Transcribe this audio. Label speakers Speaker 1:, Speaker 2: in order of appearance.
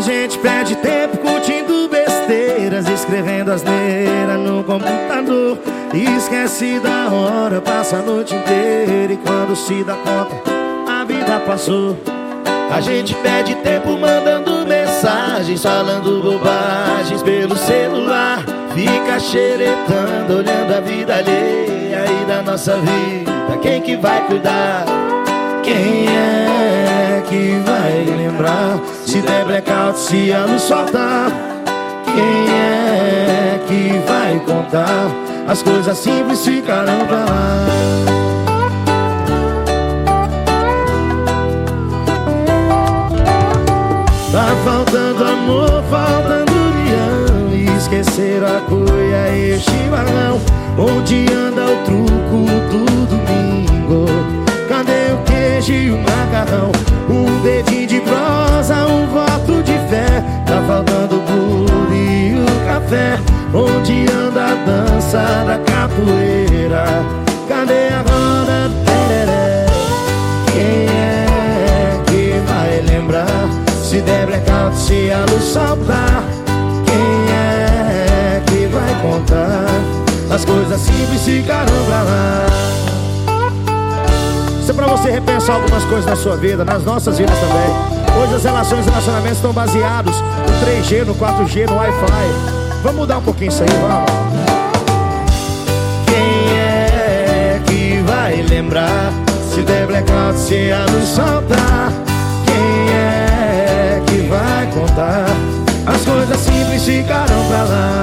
Speaker 1: A gente perde tempo curtindo besteiras, escrevendo asneira no computador. E esquece da hora, passa a noite inteira e quando se dá conta, a vida passou.
Speaker 2: A gente perde tempo mandando mensagens, falando bobagens pelo celular. Fica xeretando, olhando a vida alheia e da nossa vida. Quem que vai cuidar?
Speaker 1: Quem é que vai lembrar? Blackout, se a luz soltar. Quem é que vai contar? As coisas simples ficarão pra lá. Tá faltando amor, faltando união. Esqueceram a cuia e chimarrão Onde anda o truco do café Onde anda a dança da capoeira? Cadê a roda tereré? Quem é que vai lembrar? Se der blackout, se a luz soltar Quem é que vai contar? As coisas simples ficaram pra lá Isso é pra você repensar algumas coisas na sua vida, nas nossas vidas também Hoje as relações e relacionamentos estão baseados no 3G, no 4G, no Wi-Fi Vamos mudar um pouquinho isso aí, vamos Quem é que vai lembrar? Se der blackout, se a luz soltar Quem é que vai contar? As coisas simples ficaram pra lá